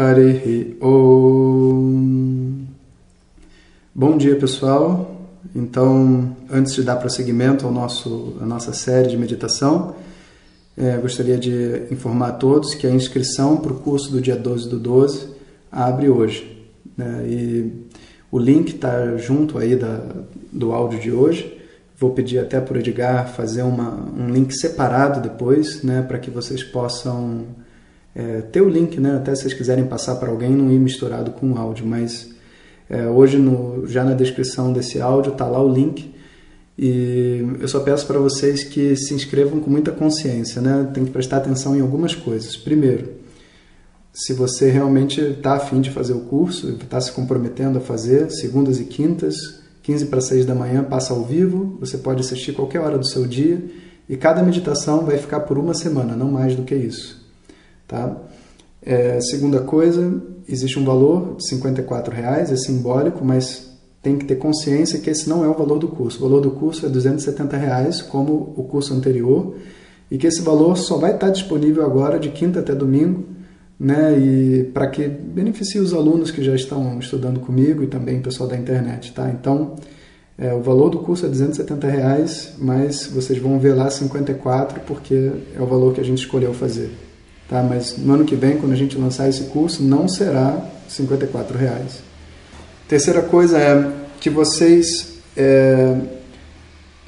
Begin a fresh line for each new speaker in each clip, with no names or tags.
Harihi Om. Bom dia, pessoal. Então, antes de dar prosseguimento ao nosso, à nossa série de meditação, é, gostaria de informar a todos que a inscrição para o curso do dia 12 do 12 abre hoje. Né? E o link está junto aí da, do áudio de hoje. Vou pedir até para o Edgar fazer uma, um link separado depois, né, para que vocês possam é, ter o link, né? Até se vocês quiserem passar para alguém, não ir misturado com o áudio. Mas é, hoje, no, já na descrição desse áudio, está lá o link. E eu só peço para vocês que se inscrevam com muita consciência, né? Tem que prestar atenção em algumas coisas. Primeiro, se você realmente está afim de fazer o curso, está se comprometendo a fazer, segundas e quintas, 15 para 6 da manhã, passa ao vivo, você pode assistir qualquer hora do seu dia e cada meditação vai ficar por uma semana, não mais do que isso. Tá? É, segunda coisa, existe um valor de 54 reais, é simbólico, mas tem que ter consciência que esse não é o valor do curso. O valor do curso é 270 reais, como o curso anterior, e que esse valor só vai estar disponível agora de quinta até domingo, né? E para que beneficie os alunos que já estão estudando comigo e também o pessoal da internet, tá? Então, é, o valor do curso é 270 reais, mas vocês vão ver lá 54 porque é o valor que a gente escolheu fazer. Tá? Mas no ano que vem, quando a gente lançar esse curso, não será 54 reais. Terceira coisa é que vocês é,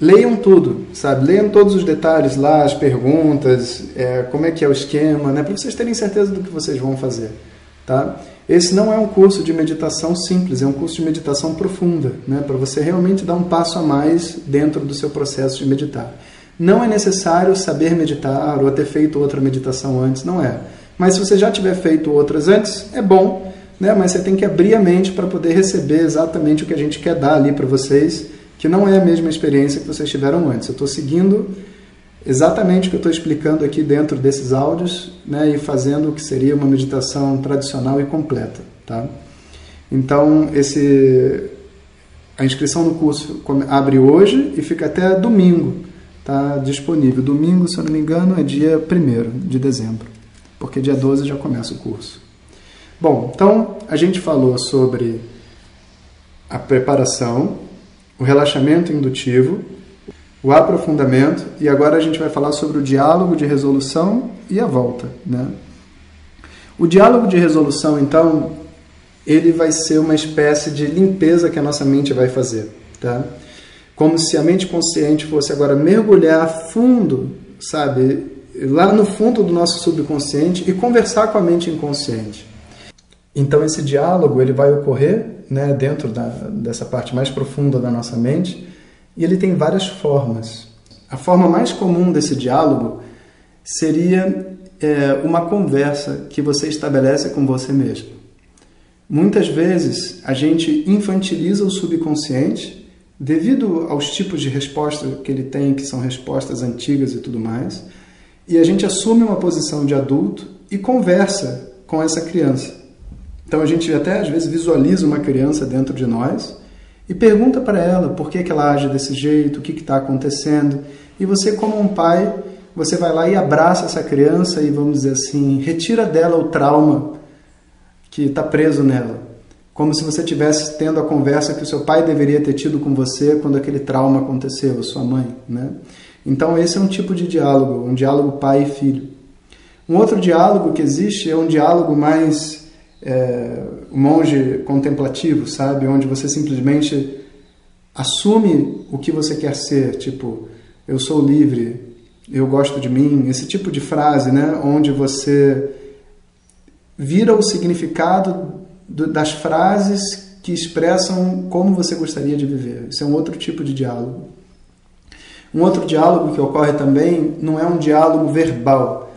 leiam tudo, sabe? Leiam todos os detalhes lá, as perguntas, é, como é que é o esquema, né? Para vocês terem certeza do que vocês vão fazer, tá? Esse não é um curso de meditação simples, é um curso de meditação profunda, né? Para você realmente dar um passo a mais dentro do seu processo de meditar. Não é necessário saber meditar ou ter feito outra meditação antes, não é. Mas se você já tiver feito outras antes, é bom, né? mas você tem que abrir a mente para poder receber exatamente o que a gente quer dar ali para vocês, que não é a mesma experiência que vocês tiveram antes. Eu estou seguindo exatamente o que eu estou explicando aqui dentro desses áudios né? e fazendo o que seria uma meditação tradicional e completa. Tá? Então, esse, a inscrição no curso abre hoje e fica até domingo está disponível. Domingo, se eu não me engano, é dia 1 de dezembro, porque dia 12 já começa o curso. Bom, então a gente falou sobre a preparação, o relaxamento indutivo, o aprofundamento e agora a gente vai falar sobre o diálogo de resolução e a volta. Né? O diálogo de resolução, então, ele vai ser uma espécie de limpeza que a nossa mente vai fazer. Tá? Como se a mente consciente fosse agora mergulhar fundo, sabe, lá no fundo do nosso subconsciente e conversar com a mente inconsciente. Então esse diálogo ele vai ocorrer, né, dentro da, dessa parte mais profunda da nossa mente e ele tem várias formas. A forma mais comum desse diálogo seria é, uma conversa que você estabelece com você mesmo. Muitas vezes a gente infantiliza o subconsciente devido aos tipos de resposta que ele tem, que são respostas antigas e tudo mais, e a gente assume uma posição de adulto e conversa com essa criança. Então a gente até às vezes visualiza uma criança dentro de nós e pergunta para ela por que, que ela age desse jeito, o que está acontecendo. E você, como um pai, você vai lá e abraça essa criança e, vamos dizer assim, retira dela o trauma que está preso nela como se você estivesse tendo a conversa que o seu pai deveria ter tido com você quando aquele trauma aconteceu, sua mãe. Né? Então, esse é um tipo de diálogo, um diálogo pai e filho. Um outro diálogo que existe é um diálogo mais é, monge contemplativo, sabe? Onde você simplesmente assume o que você quer ser, tipo, eu sou livre, eu gosto de mim, esse tipo de frase, né? Onde você vira o significado das frases que expressam como você gostaria de viver. Isso é um outro tipo de diálogo. Um outro diálogo que ocorre também não é um diálogo verbal,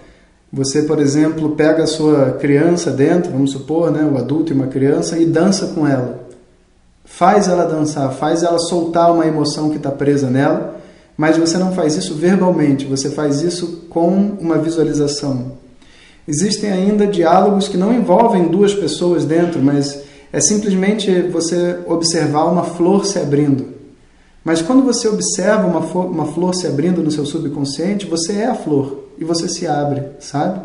Você, por exemplo, pega a sua criança dentro, vamos supor, né, o adulto e uma criança, e dança com ela. Faz ela dançar, faz ela soltar uma emoção que está presa nela, mas você não faz isso verbalmente, você faz isso com uma visualização. Existem ainda diálogos que não envolvem duas pessoas dentro, mas é simplesmente você observar uma flor se abrindo. Mas quando você observa uma flor, uma flor se abrindo no seu subconsciente, você é a flor e você se abre, sabe?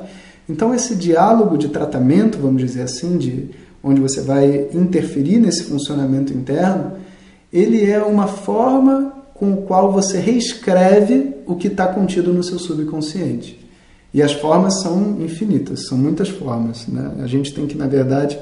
Então esse diálogo de tratamento, vamos dizer assim, de onde você vai interferir nesse funcionamento interno, ele é uma forma com o qual você reescreve o que está contido no seu subconsciente. E as formas são infinitas, são muitas formas. Né? A gente tem que, na verdade,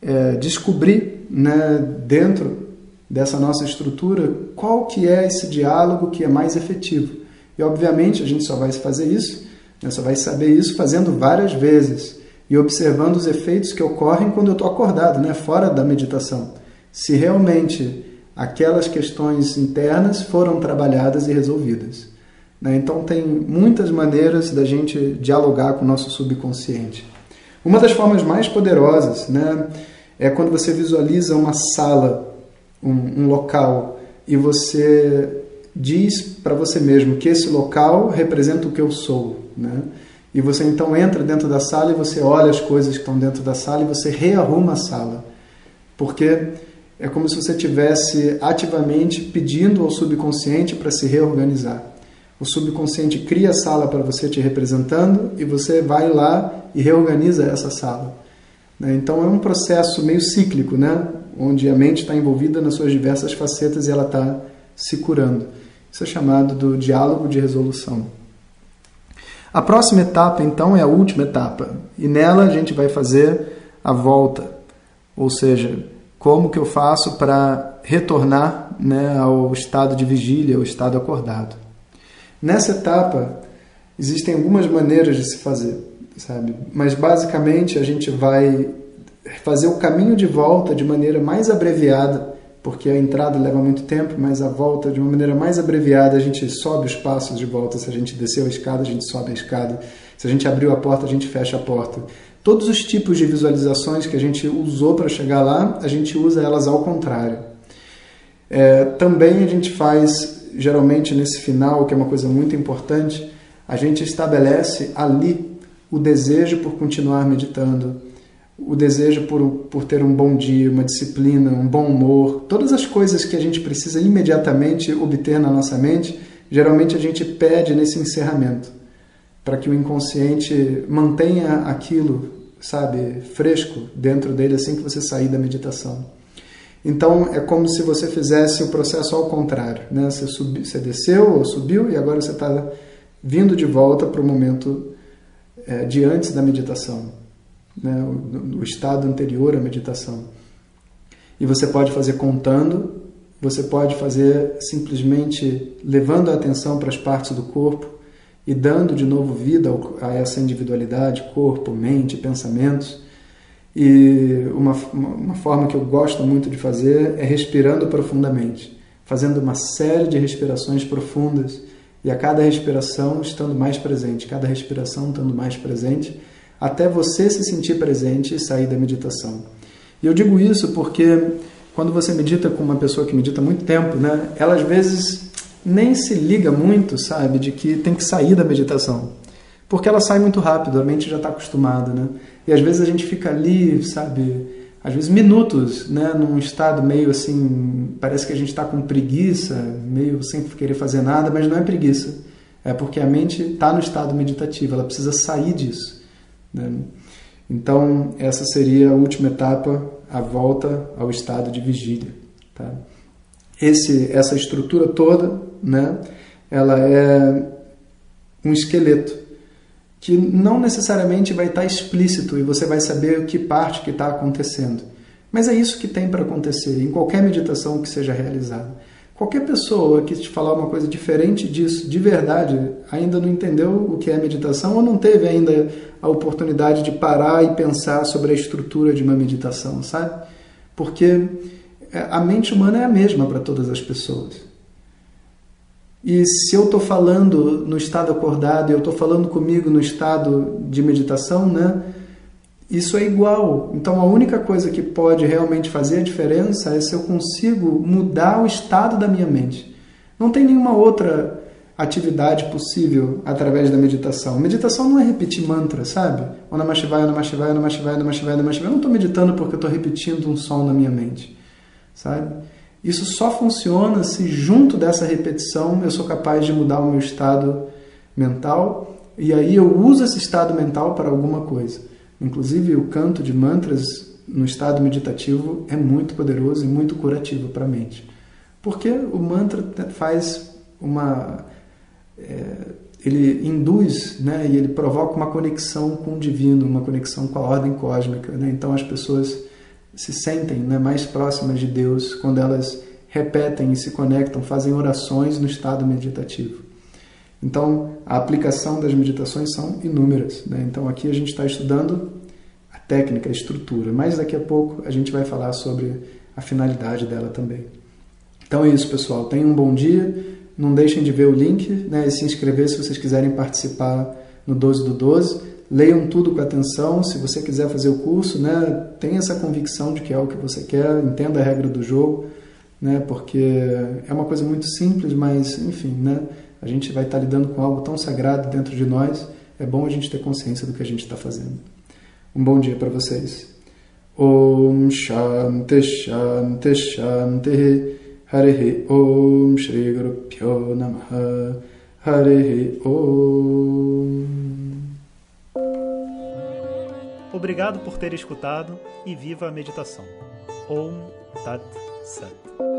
é, descobrir né, dentro dessa nossa estrutura qual que é esse diálogo que é mais efetivo. E obviamente a gente só vai fazer isso, né, só vai saber isso fazendo várias vezes e observando os efeitos que ocorrem quando eu estou acordado, né, fora da meditação. Se realmente aquelas questões internas foram trabalhadas e resolvidas. Né? Então tem muitas maneiras da gente dialogar com o nosso subconsciente. Uma das formas mais poderosas né, é quando você visualiza uma sala um, um local e você diz para você mesmo que esse local representa o que eu sou, né? E você então entra dentro da sala e você olha as coisas que estão dentro da sala e você rearruma a sala. Porque é como se você tivesse ativamente pedindo ao subconsciente para se reorganizar. O subconsciente cria a sala para você te representando e você vai lá e reorganiza essa sala. Né? Então é um processo meio cíclico, né? onde a mente está envolvida nas suas diversas facetas e ela está se curando. Isso é chamado do diálogo de resolução. A próxima etapa, então, é a última etapa, e nela a gente vai fazer a volta, ou seja, como que eu faço para retornar né, ao estado de vigília, ao estado acordado. Nessa etapa, existem algumas maneiras de se fazer, sabe? Mas basicamente a gente vai fazer o caminho de volta de maneira mais abreviada, porque a entrada leva muito tempo, mas a volta de uma maneira mais abreviada, a gente sobe os passos de volta. Se a gente desceu a escada, a gente sobe a escada. Se a gente abriu a porta, a gente fecha a porta. Todos os tipos de visualizações que a gente usou para chegar lá, a gente usa elas ao contrário. É, também a gente faz, geralmente nesse final, que é uma coisa muito importante, a gente estabelece ali o desejo por continuar meditando, o desejo por, por ter um bom dia, uma disciplina, um bom humor, todas as coisas que a gente precisa imediatamente obter na nossa mente, geralmente a gente pede nesse encerramento, para que o inconsciente mantenha aquilo, sabe, fresco dentro dele assim que você sair da meditação. Então é como se você fizesse o processo ao contrário, né? Você, subi, você desceu ou subiu e agora você está vindo de volta para o momento é, de antes da meditação né, o, o estado anterior à meditação. E você pode fazer contando, você pode fazer simplesmente levando a atenção para as partes do corpo e dando de novo vida a essa individualidade, corpo, mente, pensamentos. E uma, uma forma que eu gosto muito de fazer é respirando profundamente, fazendo uma série de respirações profundas e a cada respiração estando mais presente, cada respiração estando mais presente até você se sentir presente e sair da meditação. E eu digo isso porque quando você medita com uma pessoa que medita muito tempo, né, ela às vezes nem se liga muito, sabe, de que tem que sair da meditação. Porque ela sai muito rápido, a mente já está acostumada, né? E às vezes a gente fica ali, sabe, às vezes minutos, né, num estado meio assim, parece que a gente está com preguiça, meio sem querer fazer nada, mas não é preguiça. É porque a mente está no estado meditativo, ela precisa sair disso. Né? Então, essa seria a última etapa, a volta ao estado de vigília. Tá? Esse, essa estrutura toda, né, ela é um esqueleto que não necessariamente vai estar explícito e você vai saber que parte que está acontecendo. Mas é isso que tem para acontecer em qualquer meditação que seja realizada. Qualquer pessoa que te falar uma coisa diferente disso, de verdade, ainda não entendeu o que é meditação ou não teve ainda a oportunidade de parar e pensar sobre a estrutura de uma meditação, sabe? Porque é, a mente humana é a mesma para todas as pessoas. E se eu estou falando no estado acordado e eu estou falando comigo no estado de meditação, né? Isso é igual. Então a única coisa que pode realmente fazer a diferença é se eu consigo mudar o estado da minha mente. Não tem nenhuma outra atividade possível através da meditação. Meditação não é repetir mantra, sabe? O Namah Shivaya, Namah Shivaya, Namah Shivaya, Namah Shivaya, Namah Shivaya. Eu não estou meditando porque eu estou repetindo um som na minha mente, sabe? Isso só funciona se junto dessa repetição eu sou capaz de mudar o meu estado mental e aí eu uso esse estado mental para alguma coisa. Inclusive o canto de mantras no estado meditativo é muito poderoso e muito curativo para a mente. Porque o mantra faz uma é, ele induz né, e ele provoca uma conexão com o divino, uma conexão com a ordem cósmica. Né? Então as pessoas se sentem né, mais próximas de Deus quando elas repetem e se conectam, fazem orações no estado meditativo. Então, a aplicação das meditações são inúmeras. Né? Então, aqui a gente está estudando a técnica, a estrutura, mas daqui a pouco a gente vai falar sobre a finalidade dela também. Então é isso, pessoal. Tenham um bom dia. Não deixem de ver o link né, e se inscrever se vocês quiserem participar no 12 do 12 leiam tudo com atenção. Se você quiser fazer o curso, né, tenha essa convicção de que é o que você quer, entenda a regra do jogo, né, porque é uma coisa muito simples, mas enfim, né, a gente vai estar lidando com algo tão sagrado dentro de nós. É bom a gente ter consciência do que a gente está fazendo. Um bom dia para vocês. Om Shanti Shanti Shanti Hare Om Shri Guru Pyo Namaha Hare Om
Obrigado por ter escutado e viva a meditação. Om Tat Sat.